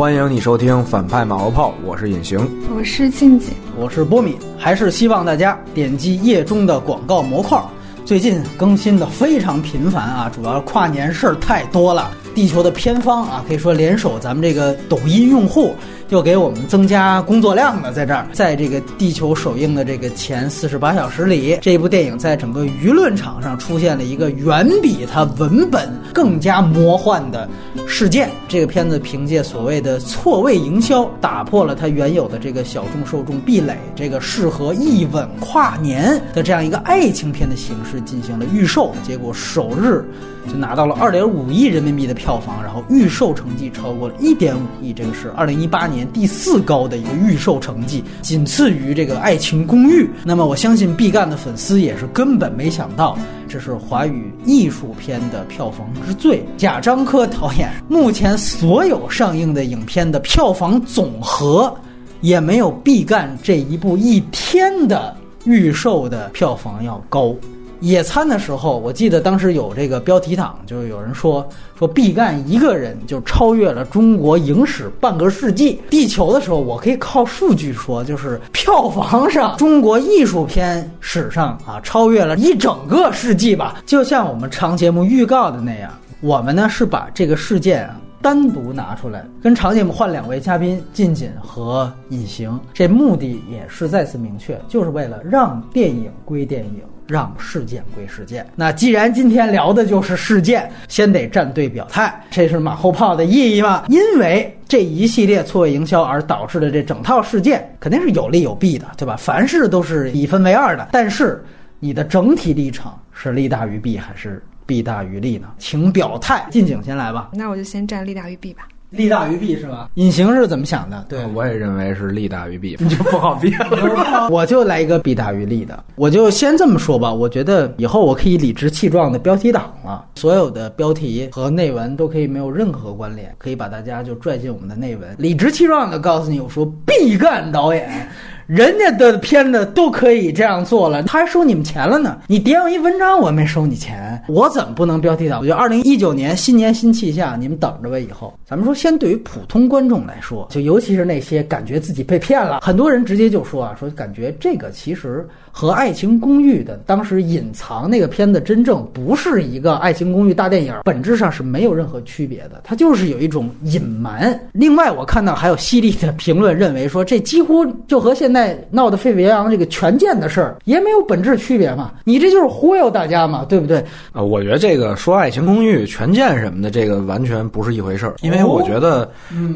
欢迎你收听反派马后炮，我是隐形。我是静静，我是波米，还是希望大家点击页中的广告模块。最近更新的非常频繁啊，主要是跨年事儿太多了。地球的偏方啊，可以说联手咱们这个抖音用户，又给我们增加工作量了。在这儿，在这个地球首映的这个前四十八小时里，这部电影在整个舆论场上出现了一个远比它文本更加魔幻的事件。这个片子凭借所谓的错位营销，打破了它原有的这个小众受众壁垒，这个适合一吻跨年的这样一个爱情片的形式进行了预售，结果首日就拿到了二点五亿人民币的票房，然后预售成绩超过了一点五亿，这个是二零一八年第四高的一个预售成绩，仅次于这个《爱情公寓》。那么我相信毕赣的粉丝也是根本没想到，这是华语艺术片的票房之最。贾樟柯导演目前所有上映的影片的票房总和，也没有毕赣这一部一天的预售的票房要高。野餐的时候，我记得当时有这个标题党，就是有人说说毕赣一个人就超越了中国影史半个世纪。地球的时候，我可以靠数据说，就是票房上中国艺术片史上啊超越了一整个世纪吧。就像我们长节目预告的那样，我们呢是把这个事件啊。单独拿出来跟长节目换两位嘉宾，近锦和隐形，这目的也是再次明确，就是为了让电影归电影，让事件归事件。那既然今天聊的就是事件，先得站队表态，这是马后炮的意义嘛？因为这一系列错位营销而导致的这整套事件，肯定是有利有弊的，对吧？凡事都是一分为二的，但是你的整体立场是利大于弊还是？弊大于利呢？请表态。近景先来吧。那我就先站利大于弊吧。利大于弊是吧？隐形是怎么想的？对，我也认为是利大于弊，你 就不好辩了。我就来一个弊大于利的。我就先这么说吧。我觉得以后我可以理直气壮的标题党了。所有的标题和内文都可以没有任何关联，可以把大家就拽进我们的内文，理直气壮的告诉你，我说毕赣导演。人家的片子都可以这样做了，他还收你们钱了呢。你叠上一文章，我没收你钱，我怎么不能标题党？我觉得二零一九年新年新气象，你们等着吧。以后咱们说，先对于普通观众来说，就尤其是那些感觉自己被骗了，很多人直接就说啊，说感觉这个其实和《爱情公寓》的当时隐藏那个片子真正不是一个《爱情公寓》大电影，本质上是没有任何区别的，它就是有一种隐瞒。另外，我看到还有犀利的评论认为说，这几乎就和现在。闹得沸沸扬扬这个权健的事儿也没有本质区别嘛？你这就是忽悠大家嘛，对不对？啊，我觉得这个说《爱情公寓》权健什么的，这个完全不是一回事儿。因为我觉得，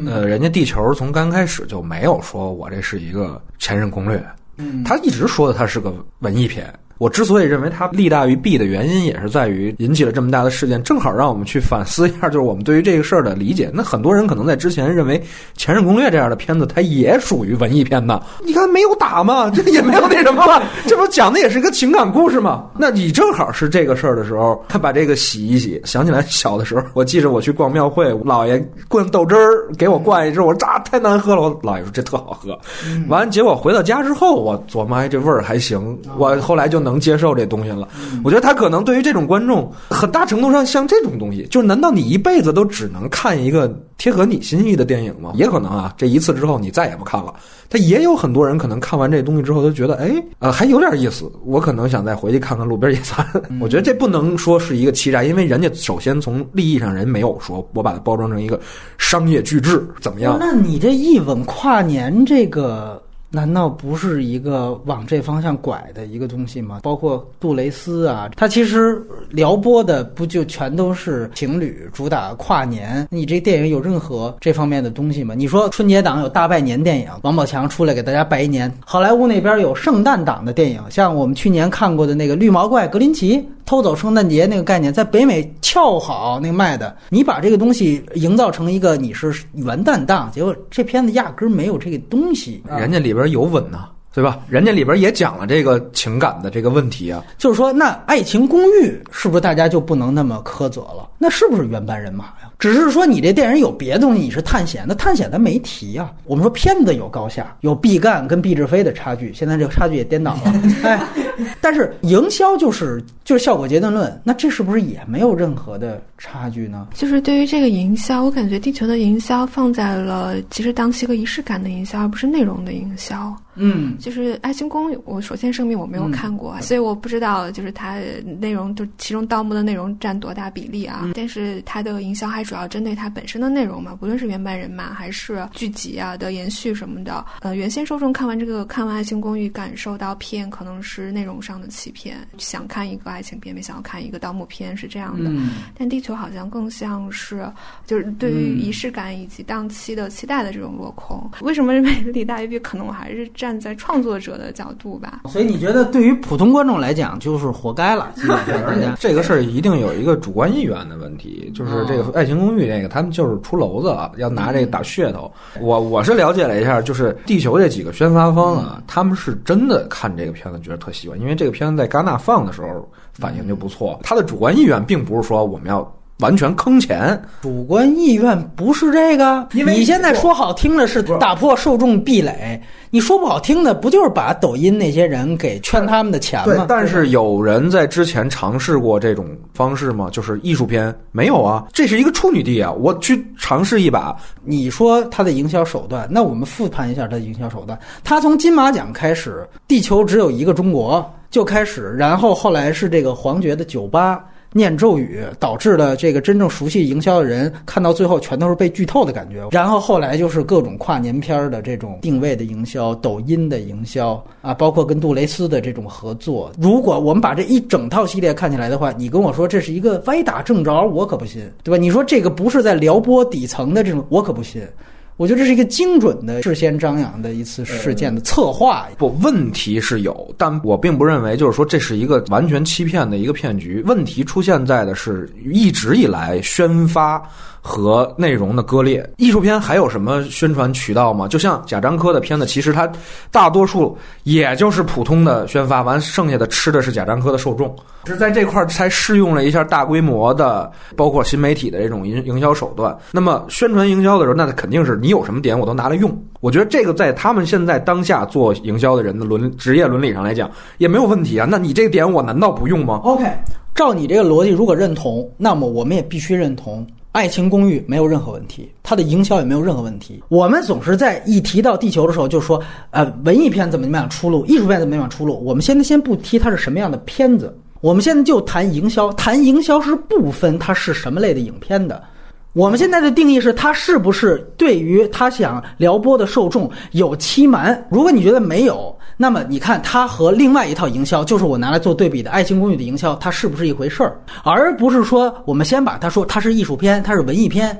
呃，人家地球从刚开始就没有说我这是一个前任攻略，嗯他一直说的他是个文艺片。我之所以认为它利大于弊的原因，也是在于引起了这么大的事件，正好让我们去反思一下，就是我们对于这个事儿的理解。那很多人可能在之前认为《前任攻略》这样的片子，它也属于文艺片呢。你看没有打嘛，这也没有那什么嘛，这不讲的也是个情感故事嘛？那你正好是这个事儿的时候，他把这个洗一洗。想起来小的时候，我记着我去逛庙会，姥爷灌豆汁儿给我灌一支，我说这太难喝了。我姥爷说这特好喝。完，结果回到家之后，我琢磨，哎，这味儿还行。我后来就。能接受这东西了，我觉得他可能对于这种观众，很大程度上像这种东西，就是难道你一辈子都只能看一个贴合你心意的电影吗？也可能啊，这一次之后你再也不看了。他也有很多人可能看完这东西之后，都觉得哎，呃，还有点意思，我可能想再回去看看路边野餐。我觉得这不能说是一个欺诈，因为人家首先从利益上人没有说我把它包装成一个商业巨制怎么样？那你这一吻跨年这个。难道不是一个往这方向拐的一个东西吗？包括杜蕾斯啊，他其实撩拨的不就全都是情侣，主打跨年。你这电影有任何这方面的东西吗？你说春节档有大拜年电影，王宝强出来给大家拜一年；好莱坞那边有圣诞档的电影，像我们去年看过的那个绿毛怪格林奇。偷走圣诞节那个概念，在北美翘好那个卖的，你把这个东西营造成一个你是元旦档，结果这片子压根儿没有这个东西。人家里边有吻呐，对吧？人家里边也讲了这个情感的这个问题啊。就是说，那《爱情公寓》是不是大家就不能那么苛责了？那是不是原班人马呀？只是说你这电影有别的东西，你是探险，那探险咱没提呀。我们说片子有高下，有毕赣跟毕志飞的差距，现在这个差距也颠倒了。哎，但是营销就是就是效果阶段论，那这是不是也没有任何的差距呢？就是对于这个营销，我感觉地球的营销放在了其实当是一个仪式感的营销，而不是内容的营销。嗯，就是《爱情公寓》，我首先声明我没有看过，所以我不知道就是它内容就其中盗墓的内容占多大比例啊。但是它的营销还主要针对它本身的内容嘛，不论是原班人马还是剧集啊的延续什么的。呃，原先受众看完这个看完《爱情公寓》，感受到骗可能是内容上的欺骗，想看一个。爱情片没想要看一个盗墓片是这样的，但地球好像更像是就是对于仪式感以及档期的期待的这种落空。为什么认 为李大于弊？可能我还是站在创作者的角度吧。所以你觉得对于普通观众来讲就是活该了？而且这个事儿一定有一个主观意愿的问题，就是这个《爱情公寓》这个他们就是出篓子要拿这个打噱头。我我是了解了一下，就是地球这几个宣发方啊，他们是真的看这个片子觉得特喜欢，因为这个片子在戛纳放的时候。反应就不错。他的主观意愿并不是说我们要完全坑钱，主观意愿不是这个。因为你现在说好听的是打破受众壁垒，你说不好听的不就是把抖音那些人给圈他们的钱吗？但是有人在之前尝试过这种方式吗？就是艺术片没有啊，这是一个处女地啊，我去尝试一把。你说他的营销手段，那我们复盘一下他的营销手段。他从金马奖开始，地球只有一个中国。就开始，然后后来是这个黄觉的酒吧念咒语，导致了这个真正熟悉营销的人看到最后全都是被剧透的感觉。然后后来就是各种跨年片儿的这种定位的营销，抖音的营销啊，包括跟杜蕾斯的这种合作。如果我们把这一整套系列看起来的话，你跟我说这是一个歪打正着，我可不信，对吧？你说这个不是在撩拨底层的这种，我可不信。我觉得这是一个精准的、事先张扬的一次事件的策划。不，问题是有，但我并不认为就是说这是一个完全欺骗的一个骗局。问题出现在的是一直以来宣发。和内容的割裂，艺术片还有什么宣传渠道吗？就像贾樟柯的片子，其实它大多数也就是普通的宣发，完剩下的吃的是贾樟柯的受众，是在这块才试用了一下大规模的，包括新媒体的这种营营销手段。那么宣传营销的时候，那肯定是你有什么点我都拿来用。我觉得这个在他们现在当下做营销的人的伦职业伦理上来讲也没有问题啊。那你这个点我难道不用吗？OK，照你这个逻辑，如果认同，那么我们也必须认同。爱情公寓没有任何问题，它的营销也没有任何问题。我们总是在一提到地球的时候，就说，呃，文艺片怎么怎么样出路，艺术片怎么怎么样出路。我们现在先不提它是什么样的片子，我们现在就谈营销。谈营销是不分它是什么类的影片的。我们现在的定义是，它是不是对于他想撩拨的受众有欺瞒？如果你觉得没有。那么你看，它和另外一套营销，就是我拿来做对比的《爱情公寓》的营销，它是不是一回事儿？而不是说我们先把它说它是艺术片，它是文艺片，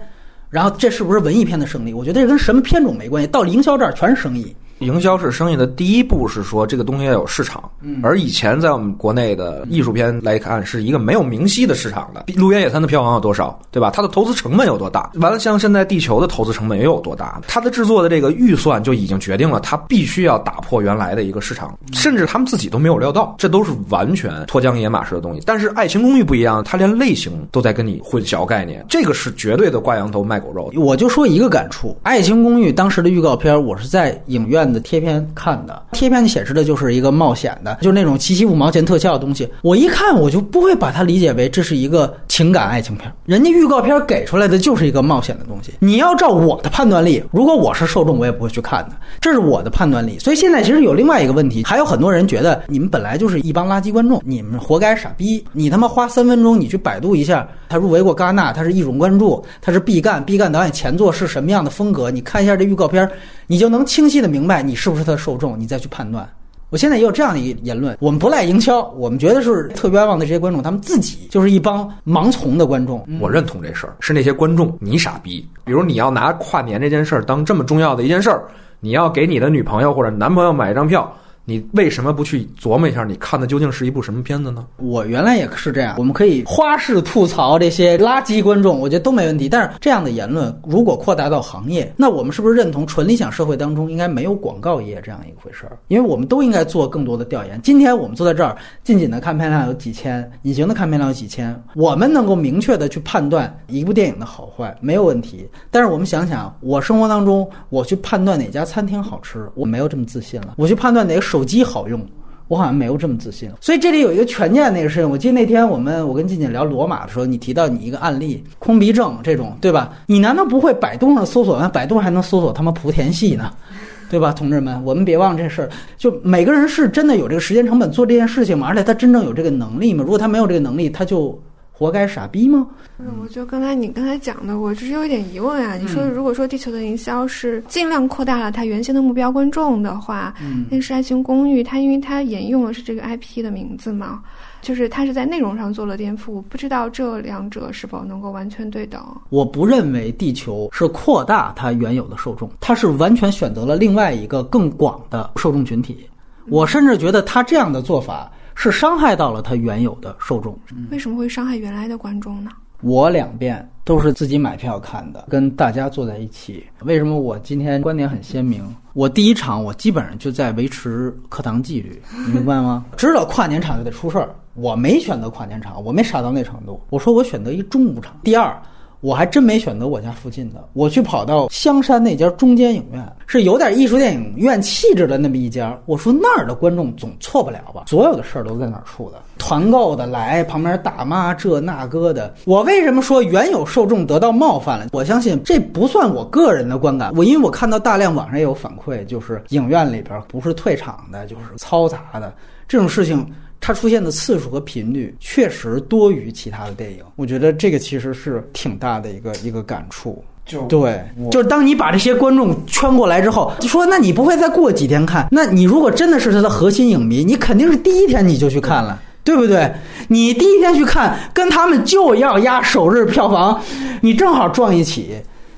然后这是不是文艺片的胜利？我觉得这跟什么片种没关系，到营销这儿全是生意。营销是生意的第一步，是说这个东西要有市场。而以前在我们国内的艺术片来看，是一个没有明晰的市场的。《路边野餐》的票房有多少，对吧？它的投资成本有多大？完了，像现在《地球》的投资成本又有多大？它的制作的这个预算就已经决定了，它必须要打破原来的一个市场，甚至他们自己都没有料到，这都是完全脱缰野马式的东西。但是《爱情公寓》不一样，它连类型都在跟你混淆概念，这个是绝对的挂羊头卖狗肉。我就说一个感触，《爱情公寓》当时的预告片，我是在影院的贴片看。的贴片显示的就是一个冒险的，就是那种七七五毛钱特效的东西。我一看，我就不会把它理解为这是一个情感爱情片。人家预告片给出来的就是一个冒险的东西。你要照我的判断力，如果我是受众，我也不会去看的。这是我的判断力。所以现在其实有另外一个问题，还有很多人觉得你们本来就是一帮垃圾观众，你们活该傻逼。你他妈花三分钟，你去百度一下，他入围过戛纳，他是一种关注，他是毕赣，毕赣导演前作是什么样的风格？你看一下这预告片。你就能清晰的明白你是不是他的受众，你再去判断。我现在也有这样的一个言论：我们不赖营销，我们觉得是特冤枉的这些观众，他们自己就是一帮盲从的观众。我认同这事儿，是那些观众你傻逼。比如你要拿跨年这件事儿当这么重要的一件事儿，你要给你的女朋友或者男朋友买一张票。你为什么不去琢磨一下？你看的究竟是一部什么片子呢？我原来也是这样。我们可以花式吐槽这些垃圾观众，我觉得都没问题。但是这样的言论如果扩大到行业，那我们是不是认同纯理想社会当中应该没有广告业这样一回事儿？因为我们都应该做更多的调研。今天我们坐在这儿，近景的看片量有几千，隐形的看片量有几千，我们能够明确的去判断一部电影的好坏没有问题。但是我们想想，我生活当中我去判断哪家餐厅好吃，我没有这么自信了。我去判断哪个。手机好用，我好像没有这么自信。所以这里有一个权健那个事情，我记得那天我们我跟静静聊罗马的时候，你提到你一个案例，空鼻症这种，对吧？你难道不会百度上搜索？那百度还能搜索他妈莆田系呢？对吧，同志们，我们别忘这事儿。就每个人是真的有这个时间成本做这件事情吗？而且他真正有这个能力吗？如果他没有这个能力，他就活该傻逼吗？嗯，我觉得刚才你刚才讲的，我只是有一点疑问啊。你说如果说地球的营销是尽量扩大了它原先的目标观众的话，嗯，那是爱情公寓，它因为它沿用的是这个 IP 的名字嘛。就是它是在内容上做了颠覆，不知道这两者是否能够完全对等。我不认为地球是扩大它原有的受众，它是完全选择了另外一个更广的受众群体。我甚至觉得他这样的做法是伤害到了他原有的受众。为什么会伤害原来的观众呢？我两遍都是自己买票看的，跟大家坐在一起。为什么我今天观点很鲜明？我第一场我基本上就在维持课堂纪律，你 明白吗？知道跨年场就得出事儿。我没选择跨年场，我没傻到那程度。我说我选择一中午场。第二，我还真没选择我家附近的，我去跑到香山那家中间影院，是有点艺术电影院气质的那么一家。我说那儿的观众总错不了吧？所有的事儿都在那儿出的，团购的来，旁边大妈这那个的。我为什么说原有受众得到冒犯了？我相信这不算我个人的观感，我因为我看到大量网上也有反馈，就是影院里边不是退场的，就是嘈杂的这种事情。它出现的次数和频率确实多于其他的电影，我觉得这个其实是挺大的一个一个感触。就对，就是当你把这些观众圈过来之后，就说那你不会再过几天看？那你如果真的是他的核心影迷，你肯定是第一天你就去看了，对不对？你第一天去看，跟他们就要压首日票房，你正好撞一起。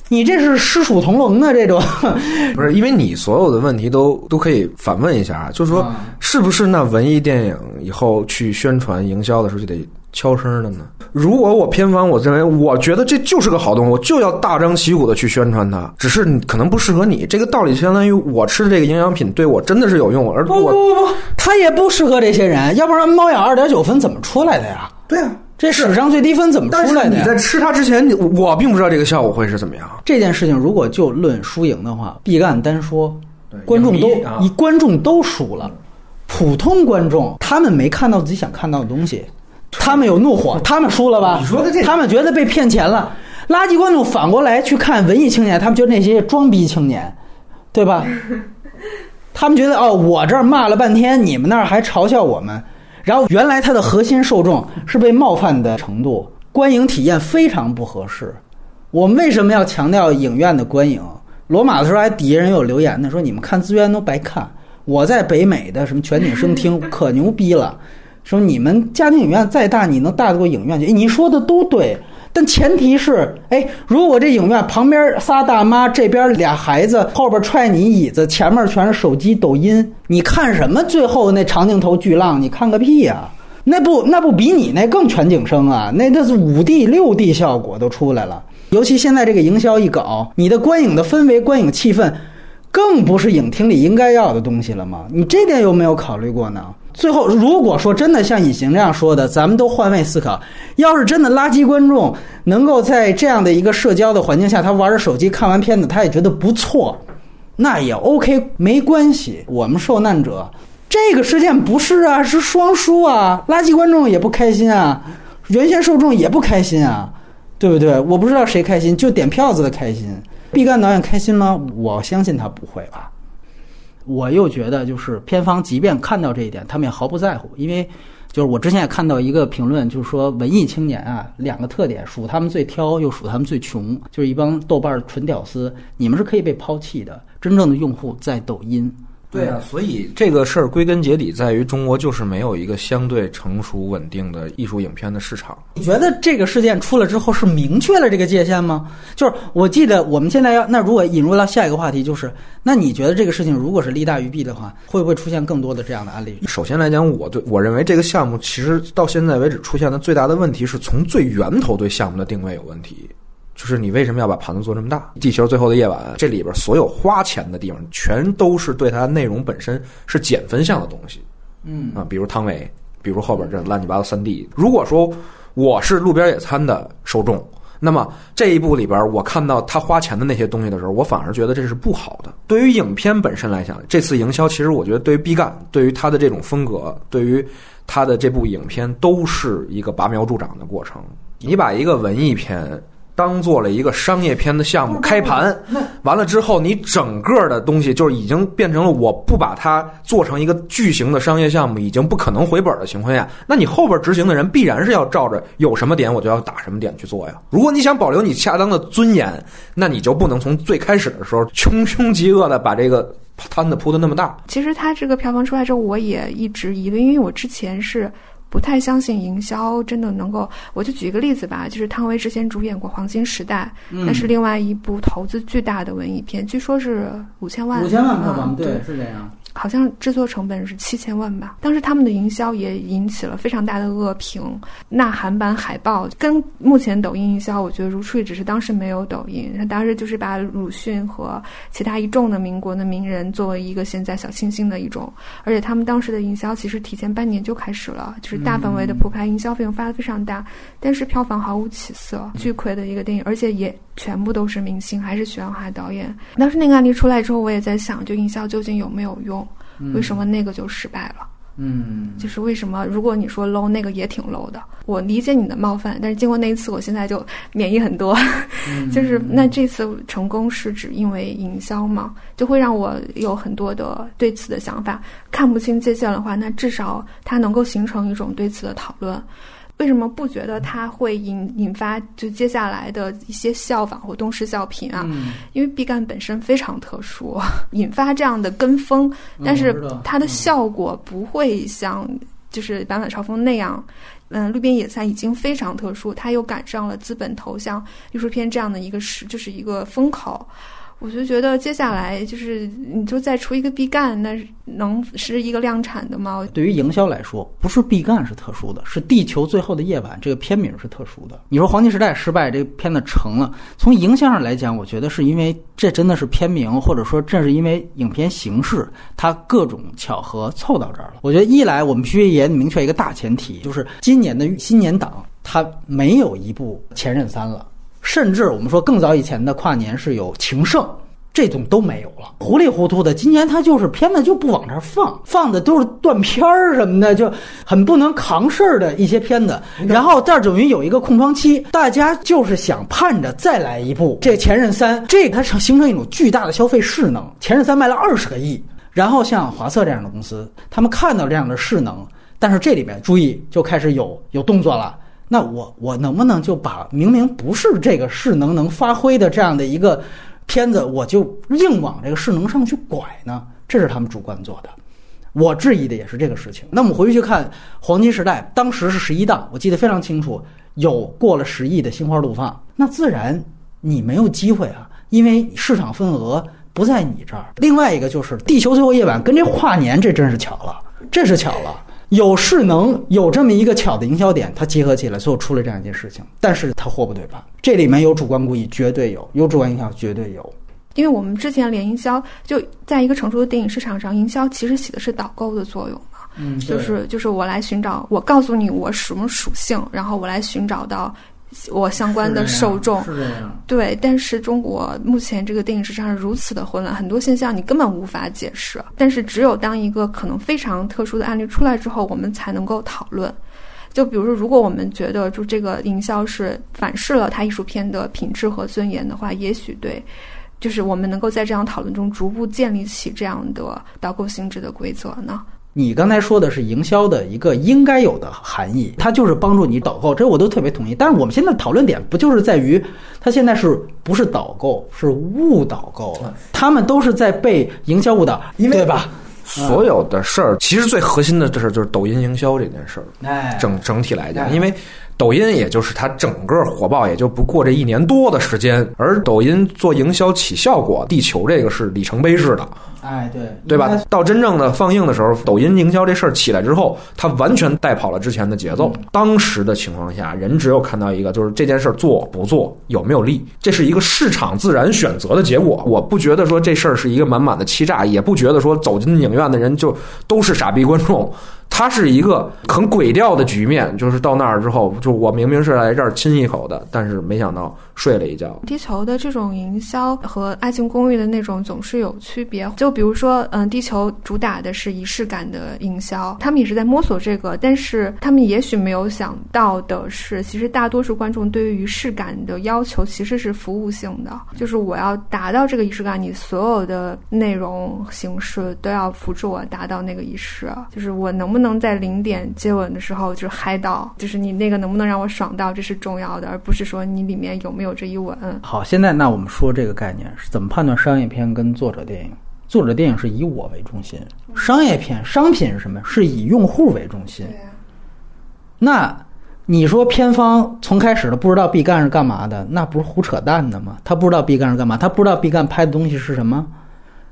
你这是师属同笼的这种，不是？因为你所有的问题都都可以反问一下啊，就是说，是不是那文艺电影以后去宣传营销的时候就得悄声的呢？如果我偏方，我认为我觉得这就是个好东西，我就要大张旗鼓的去宣传它。只是可能不适合你，这个道理相当于我吃的这个营养品对我真的是有用，而不不不不，它也不适合这些人，要不然猫眼二点九分怎么出来的呀？对啊。这史上最低分怎么出来的？你在吃它之前，我并不知道这个效果会是怎么样。这件事情如果就论输赢的话，毕赣单说，观众都你观众都输了。普通观众他们没看到自己想看到的东西，他们有怒火，他们输了吧？你说的这，他们觉得被骗钱了。垃圾观众反过来去看文艺青年，他们觉得那些装逼青年，对吧？他们觉得哦，我这儿骂了半天，你们那儿还嘲笑我们。然后原来它的核心受众是被冒犯的程度，观影体验非常不合适。我们为什么要强调影院的观影？罗马的时候还底下人有留言呢，说你们看资源都白看。我在北美的什么全景声听可牛逼了，说你们家庭影院再大，你能大得过影院去？你说的都对。但前提是，哎，如果这影院旁边仨大妈，这边俩孩子，后边踹你椅子，前面全是手机、抖音，你看什么？最后那长镜头巨浪，你看个屁呀！那不那不比你那更全景声啊？那那是五 D、六 D 效果都出来了。尤其现在这个营销一搞，你的观影的氛围、观影气氛，更不是影厅里应该要的东西了吗？你这点有没有考虑过呢？最后，如果说真的像隐形这样说的，咱们都换位思考。要是真的垃圾观众能够在这样的一个社交的环境下，他玩着手机看完片子，他也觉得不错，那也 OK，没关系。我们受难者，这个事件不是啊，是双输啊，垃圾观众也不开心啊，原先受众也不开心啊，对不对？我不知道谁开心，就点票子的开心。毕赣导演开心吗？我相信他不会吧。我又觉得，就是片方即便看到这一点，他们也毫不在乎，因为就是我之前也看到一个评论，就是说文艺青年啊，两个特点，数他们最挑，又数他们最穷，就是一帮豆瓣纯屌丝，你们是可以被抛弃的，真正的用户在抖音。对啊，所以这个事儿归根结底在于中国就是没有一个相对成熟稳定的艺术影片的市场。你觉得这个事件出了之后是明确了这个界限吗？就是我记得我们现在要那如果引入到下一个话题，就是那你觉得这个事情如果是利大于弊的话，会不会出现更多的这样的案例？首先来讲，我对我认为这个项目其实到现在为止出现的最大的问题是从最源头对项目的定位有问题。就是你为什么要把盘子做这么大？地球最后的夜晚，这里边所有花钱的地方，全都是对它内容本身是减分项的东西。嗯啊，比如汤唯，比如后边这乱七八糟三 D。如果说我是路边野餐的受众，那么这一部里边，我看到他花钱的那些东西的时候，我反而觉得这是不好的。对于影片本身来讲，这次营销其实我觉得对于毕赣，对于他的这种风格，对于他的这部影片，都是一个拔苗助长的过程。你把一个文艺片。当做了一个商业片的项目开盘，完了之后，你整个的东西就是已经变成了我不把它做成一个巨型的商业项目，已经不可能回本的情况下，那你后边执行的人必然是要照着有什么点我就要打什么点去做呀。如果你想保留你恰当的尊严，那你就不能从最开始的时候穷凶极恶的把这个摊子铺的那么大。其实它这个票房出来之后，我也一直疑虑，因为我之前是。不太相信营销真的能够，我就举一个例子吧，就是汤唯之前主演过《黄金时代》，那是另外一部投资巨大的文艺片，据说是五千万，五千万票房，对，是这样。好像制作成本是七千万吧。当时他们的营销也引起了非常大的恶评，呐喊版海报跟目前抖音营销，我觉得如出一辙。只是当时没有抖音，他当时就是把鲁迅和其他一众的民国的名人作为一个现在小清新的一种。而且他们当时的营销其实提前半年就开始了，就是大范围的铺开，营销费用发的非常大，但是票房毫无起色，巨亏的一个电影，而且也全部都是明星，还是许鞍华导演。当时那个案例出来之后，我也在想，就营销究竟有没有用？为什么那个就失败了？嗯，就是为什么？如果你说 low，那个也挺 low 的。我理解你的冒犯，但是经过那一次，我现在就免疫很多。就是那这次成功是指因为营销嘛？就会让我有很多的对此的想法。看不清界限的话，那至少它能够形成一种对此的讨论。为什么不觉得它会引引发就接下来的一些效仿或东施效颦啊？因为毕赣本身非常特殊，引发这样的跟风，但是它的效果不会像就是《版本朝风》那样。嗯，《路边野餐》已经非常特殊，它又赶上了资本投向艺术片这样的一个时，就是一个风口。我就觉得接下来就是你就再出一个必干，那能是一个量产的吗？对于营销来说，不是必干是特殊的，是《地球最后的夜晚》这个片名是特殊的。你说《黄金时代》失败，这片子成了，从营销上来讲，我觉得是因为这真的是片名，或者说正是因为影片形式，它各种巧合凑到这儿了。我觉得一来我们必须也明确一个大前提，就是今年的新年档它没有一部《前任三》了。甚至我们说更早以前的跨年是有情圣，这种都没有了，糊里糊涂的。今年他就是片子就不往这儿放，放的都是断片儿什么的，就很不能扛事儿的一些片子。然后这儿等于有一个空窗期，大家就是想盼着再来一部这《前任三》，这它成形成一种巨大的消费势能。《前任三》卖了二十个亿，然后像华策这样的公司，他们看到这样的势能，但是这里面注意就开始有有动作了。那我我能不能就把明明不是这个势能能发挥的这样的一个片子，我就硬往这个势能上去拐呢？这是他们主观做的。我质疑的也是这个事情。那我们回去看《黄金时代》，当时是十一档，我记得非常清楚，有过了十亿的心花怒放，那自然你没有机会啊，因为市场份额不在你这儿。另外一个就是《地球最后夜晚》跟这跨年，这真是巧了，这是巧了。有势能，有这么一个巧的营销点，它结合起来，最后出了这样一件事情。但是它货不对版，这里面有主观故意，绝对有；有主观影响，绝对有。因为我们之前连营销就在一个成熟的电影市场上，营销其实起的是导购的作用嘛。嗯，就是就是我来寻找，我告诉你我什么属性，然后我来寻找到。我相关的受众是这样，对，但是中国目前这个电影市场是如此的混乱，很多现象你根本无法解释。但是只有当一个可能非常特殊的案例出来之后，我们才能够讨论。就比如说，如果我们觉得就这个营销是反噬了他艺术片的品质和尊严的话，也许对，就是我们能够在这样讨论中逐步建立起这样的导购性质的规则呢？你刚才说的是营销的一个应该有的含义，它就是帮助你导购，这我都特别同意。但是我们现在讨论点不就是在于，它现在是不是导购，是误导购了？他们都是在被营销误导，对吧？所有的事儿，其实最核心的这事儿就是抖音营销这件事儿。哎，整整体来讲，因为。抖音也就是它整个火爆也就不过这一年多的时间，而抖音做营销起效果，地球这个是里程碑式的，哎，对，对吧？到真正的放映的时候，抖音营销这事儿起来之后，它完全带跑了之前的节奏。当时的情况下，人只有看到一个，就是这件事儿做不做有没有利，这是一个市场自然选择的结果。我不觉得说这事儿是一个满满的欺诈，也不觉得说走进影院的人就都是傻逼观众。它是一个很鬼调的局面，就是到那儿之后，就我明明是来这儿亲一口的，但是没想到睡了一觉。地球的这种营销和《爱情公寓》的那种总是有区别。就比如说，嗯，地球主打的是仪式感的营销，他们也是在摸索这个，但是他们也许没有想到的是，其实大多数观众对于仪式感的要求其实是服务性的，就是我要达到这个仪式感，你所有的内容形式都要辅助我达到那个仪式，就是我能不能在零点接吻的时候就嗨到，就是你那个能不能让我爽到，这是重要的，而不是说你里面有没有这一吻。好，现在那我们说这个概念是怎么判断商业片跟作者电影？作者电影是以我为中心，商业片商品是什么？是以用户为中心。那你说片方从开始都不知道毕赣是干嘛的，那不是胡扯淡的吗？他不知道毕赣是干嘛，他不知道毕赣拍的东西是什么，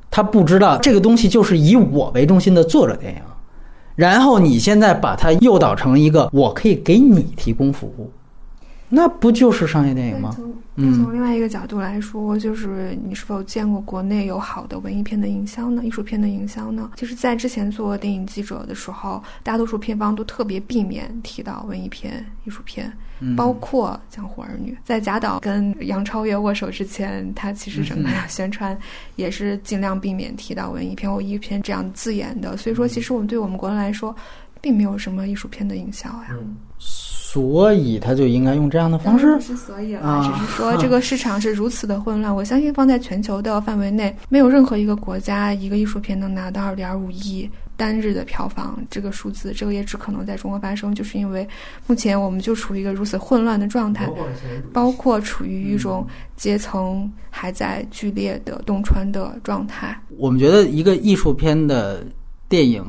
他不知道这个东西就是以我为中心的作者电影。然后你现在把它诱导成一个我可以给你提供服务，那不就是商业电影吗？从另外一个角度来说，就是你是否见过国内有好的文艺片的营销呢？艺术片的营销呢？其实，在之前做电影记者的时候，大多数片方都特别避免提到文艺片、艺术片，包括《江湖儿女》。在贾导跟杨超越握手之前，他其实整个 宣传也是尽量避免提到文艺片或艺术片这样字眼的。所以说，其实我们对我们国人来说，并没有什么艺术片的营销呀。所以他就应该用这样的方式。不是所以了，只是说这个市场是如此的混乱。我相信放在全球的范围内，没有任何一个国家一个艺术片能拿到二点五亿单日的票房这个数字。这个也只可能在中国发生，就是因为目前我们就处于一个如此混乱的状态，包括处于一种阶层还在剧烈的洞穿的状态。我们觉得一个艺术片的电影，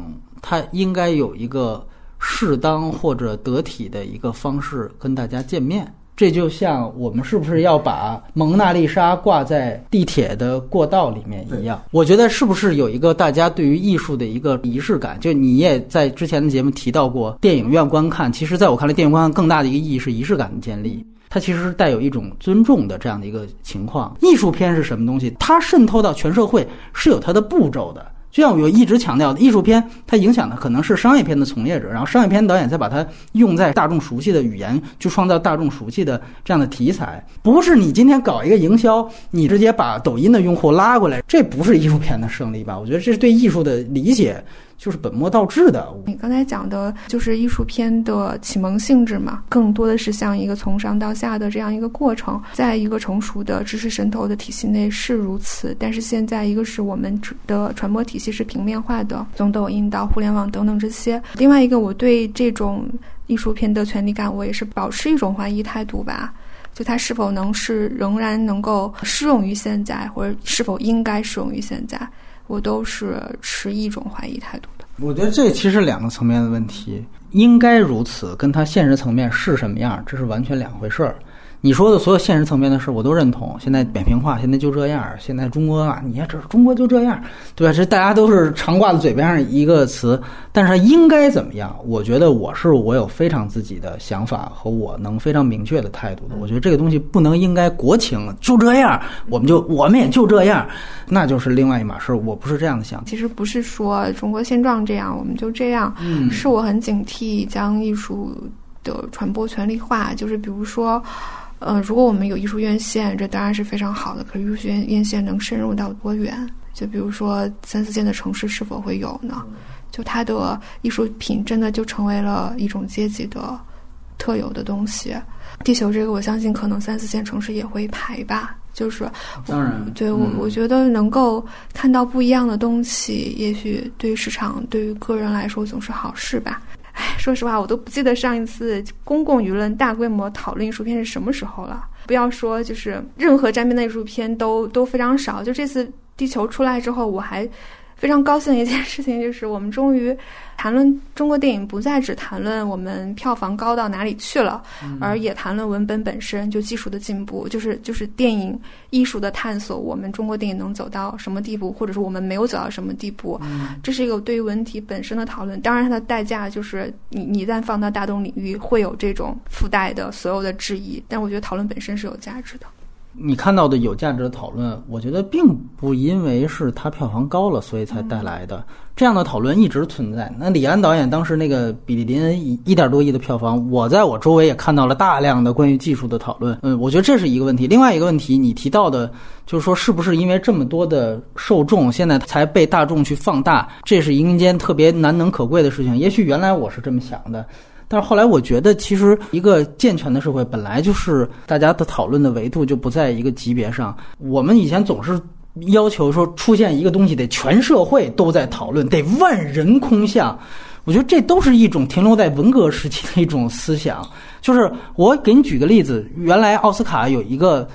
它应该有一个。适当或者得体的一个方式跟大家见面，这就像我们是不是要把蒙娜丽莎挂在地铁的过道里面一样？我觉得是不是有一个大家对于艺术的一个仪式感？就你也在之前的节目提到过，电影院观看，其实在我看来，电影观看更大的一个意义是仪式感的建立，它其实是带有一种尊重的这样的一个情况。艺术片是什么东西？它渗透到全社会是有它的步骤的。就像我一直强调的，艺术片它影响的可能是商业片的从业者，然后商业片导演再把它用在大众熟悉的语言，去创造大众熟悉的这样的题材。不是你今天搞一个营销，你直接把抖音的用户拉过来，这不是艺术片的胜利吧？我觉得这是对艺术的理解。就是本末倒置的。你刚才讲的就是艺术片的启蒙性质嘛，更多的是像一个从上到下的这样一个过程，在一个成熟的知识渗透的体系内是如此。但是现在，一个是我们的传播体系是平面化的，从抖音到互联网等等这些；另外一个，我对这种艺术片的权利感，我也是保持一种怀疑态度吧。就它是否能是仍然能够适用于现在，或者是否应该适用于现在？我都是持一种怀疑态度的。我觉得这其实两个层面的问题，应该如此，跟他现实层面是什么样，这是完全两回事儿。你说的所有现实层面的事，我都认同。现在扁平化，现在就这样。现在中国啊，你也知道，中国就这样，对吧？这大家都是常挂在嘴边上一个词。但是应该怎么样？我觉得我是我有非常自己的想法和我能非常明确的态度的。我觉得这个东西不能应该国情就这样，我们就我们也就这样，那就是另外一码事。我不是这样的想。其实不是说中国现状这样，我们就这样。嗯，是我很警惕将艺术的传播权力化，就是比如说。呃，如果我们有艺术院线，这当然是非常好的。可是艺术院院线能深入到多远？就比如说三四线的城市是否会有呢？就它的艺术品真的就成为了一种阶级的特有的东西。地球这个，我相信可能三四线城市也会排吧。就是当然，对我我觉得能够看到不一样的东西，也许对于市场、对于个人来说总是好事吧。唉，说实话，我都不记得上一次公共舆论大规模讨论艺术片是什么时候了。不要说，就是任何沾边的艺术片都都非常少。就这次《地球》出来之后，我还。非常高兴的一件事情就是，我们终于谈论中国电影，不再只谈论我们票房高到哪里去了，而也谈论文本本身，就技术的进步，就是就是电影艺术的探索。我们中国电影能走到什么地步，或者是我们没有走到什么地步，这是一个对于文体本身的讨论。当然，它的代价就是你你一旦放到大众领域，会有这种附带的所有的质疑。但我觉得讨论本身是有价值的。你看到的有价值的讨论，我觉得并不因为是它票房高了，所以才带来的。这样的讨论一直存在。那李安导演当时那个《比利林恩》一一点多亿的票房，我在我周围也看到了大量的关于技术的讨论。嗯，我觉得这是一个问题。另外一个问题，你提到的，就是说是不是因为这么多的受众，现在才被大众去放大？这是一件特别难能可贵的事情。也许原来我是这么想的，但是后来我觉得，其实一个健全的社会本来就是大家的讨论的维度就不在一个级别上。我们以前总是。要求说出现一个东西得全社会都在讨论，得万人空巷。我觉得这都是一种停留在文革时期的一种思想。就是我给你举个例子，原来奥斯卡有一个。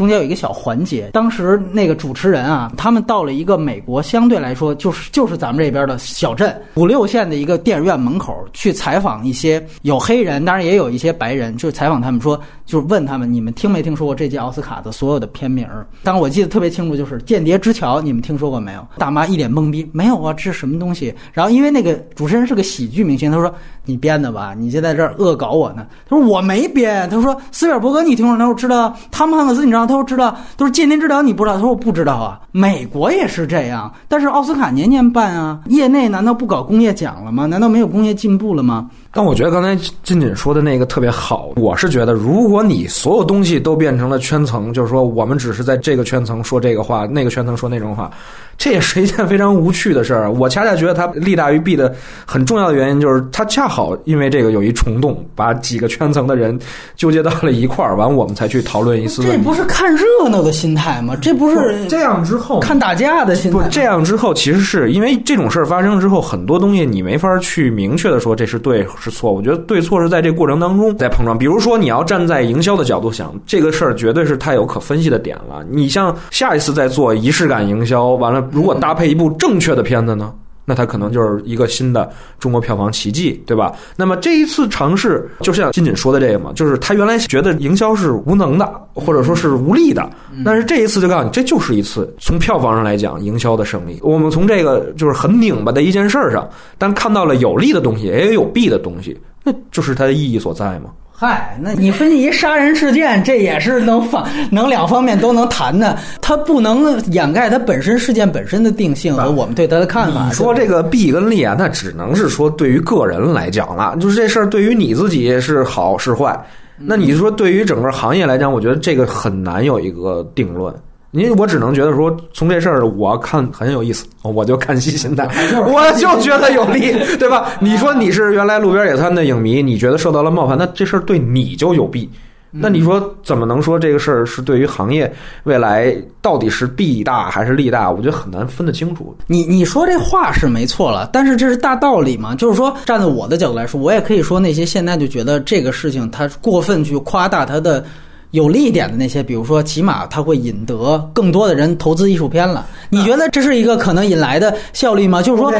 中间有一个小环节，当时那个主持人啊，他们到了一个美国相对来说就是就是咱们这边的小镇五六线的一个电影院门口去采访一些有黑人，当然也有一些白人，就采访他们说，就是问他们你们听没听说过这届奥斯卡的所有的片名？当我记得特别清楚，就是《间谍之桥》，你们听说过没有？大妈一脸懵逼，没有啊，这是什么东西？然后因为那个主持人是个喜剧明星，他说你编的吧？你就在这儿恶搞我呢？他说我没编。他说斯皮尔伯格你听说？他说知道。汤姆汉克斯你知道？他说知道，都是间谍治疗，你不知道？他说我不知道啊。美国也是这样，但是奥斯卡年年办啊。业内难道不搞工业奖了吗？难道没有工业进步了吗？但我觉得刚才金锦说的那个特别好。我是觉得，如果你所有东西都变成了圈层，就是说我们只是在这个圈层说这个话，那个圈层说那种话，这也是一件非常无趣的事儿。我恰恰觉得它利大于弊的很重要的原因，就是它恰好因为这个有一虫洞，把几个圈层的人纠结到了一块儿，完我们才去讨论一次。这不是看热闹的心态吗？这不是这样之后看打架的心态。不，这样之后其实是因为这种事儿发生之后，很多东西你没法去明确的说这是对。是错，我觉得对错是在这过程当中在碰撞。比如说，你要站在营销的角度想，这个事儿绝对是太有可分析的点了。你像下一次再做仪式感营销，完了如果搭配一部正确的片子呢，那它可能就是一个新的中国票房奇迹，对吧？那么这一次尝试，就像金锦说的这个嘛，就是他原来觉得营销是无能的，或者说是无力的，但是这一次就告诉你，这就是一次从票房上来讲营销的胜利。我们从这个就是很拧巴的一件事儿上，但看到了有利的东西，也有弊的东西，那就是它的意义所在嘛。嗨，那你分析一杀人事件，这也是能方能两方面都能谈的，它不能掩盖它本身事件本身的定性和我们对它的看法。你说这个弊跟利啊，那只能是说对于个人来讲了，就是这事儿对于你自己是好是坏。那你说对于整个行业来讲，我觉得这个很难有一个定论。你我只能觉得说，从这事儿我看很有意思，我就看戏心 态，我就觉得有利，对吧？你说你是原来路边野餐的影迷，你觉得受到了冒犯，那这事儿对你就有弊。那你说怎么能说这个事儿是对于行业未来到底是弊大还是利大？我觉得很难分得清楚。你你说这话是没错了，但是这是大道理嘛？就是说，站在我的角度来说，我也可以说那些现在就觉得这个事情他过分去夸大他的。有利一点的那些，比如说，起码它会引得更多的人投资艺术片了。你觉得这是一个可能引来的效率吗？就是说。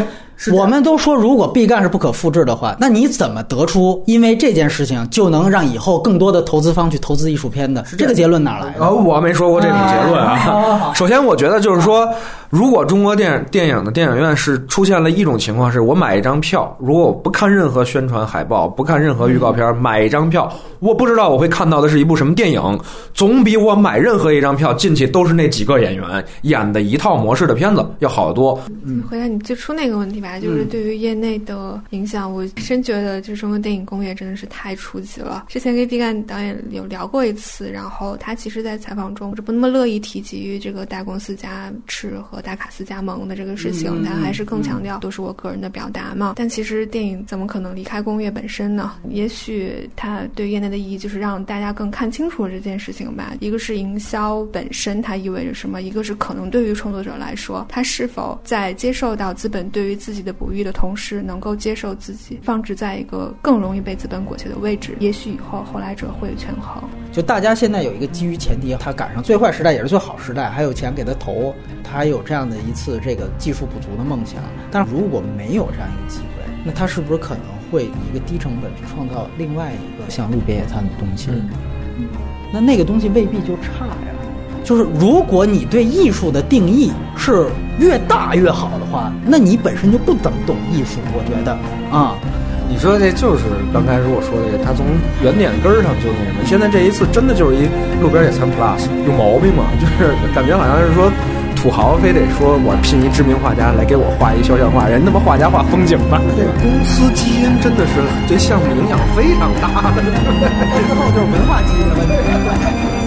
我们都说，如果毕赣是不可复制的话，那你怎么得出因为这件事情就能让以后更多的投资方去投资艺术片的？是这个结论哪来的？我没说过这种结论啊。首先，我觉得就是说，如果中国电影电影的电影院是出现了一种情况，是我买一张票，如果我不看任何宣传海报，不看任何预告片，买一张票，我不知道我会看到的是一部什么电影，总比我买任何一张票进去都是那几个演员演的一套模式的片子要好得多。嗯，回答你最初那个问题吧。就是对于业内的影响，我深觉得就是中国电影工业真的是太初级了。之前跟毕赣导演有聊过一次，然后他其实，在采访中是不那么乐意提及这个大公司加持和大卡司加盟的这个事情，他还是更强调都是我个人的表达嘛。但其实电影怎么可能离开工业本身呢？也许它对业内的意义就是让大家更看清楚这件事情吧。一个是营销本身它意味着什么，一个是可能对于创作者来说，他是否在接受到资本对于自己。的哺育的同时，能够接受自己放置在一个更容易被资本裹挟的位置，也许以后后来者会权衡。就大家现在有一个基于前提，他赶上最坏时代也是最好时代，还有钱给他投，他有这样的一次这个技术不足的梦想。但如果没有这样一个机会，那他是不是可能会以一个低成本去创造另外一个像路边野餐的东西？嗯，那那个东西未必就差呀。就是如果你对艺术的定义是越大越好的话，那你本身就不怎么懂艺术。我觉得啊，你说这就是刚才如果说的，他从原点根儿上就那什么。现在这一次真的就是一路边野餐 plus，有毛病吗？就是感觉好像是说土豪非得说我聘一知名画家来给我画一肖像画，人他妈画家画风景吧？这个公司基因真的是对项目影响非常大的，之后就是文化基因了。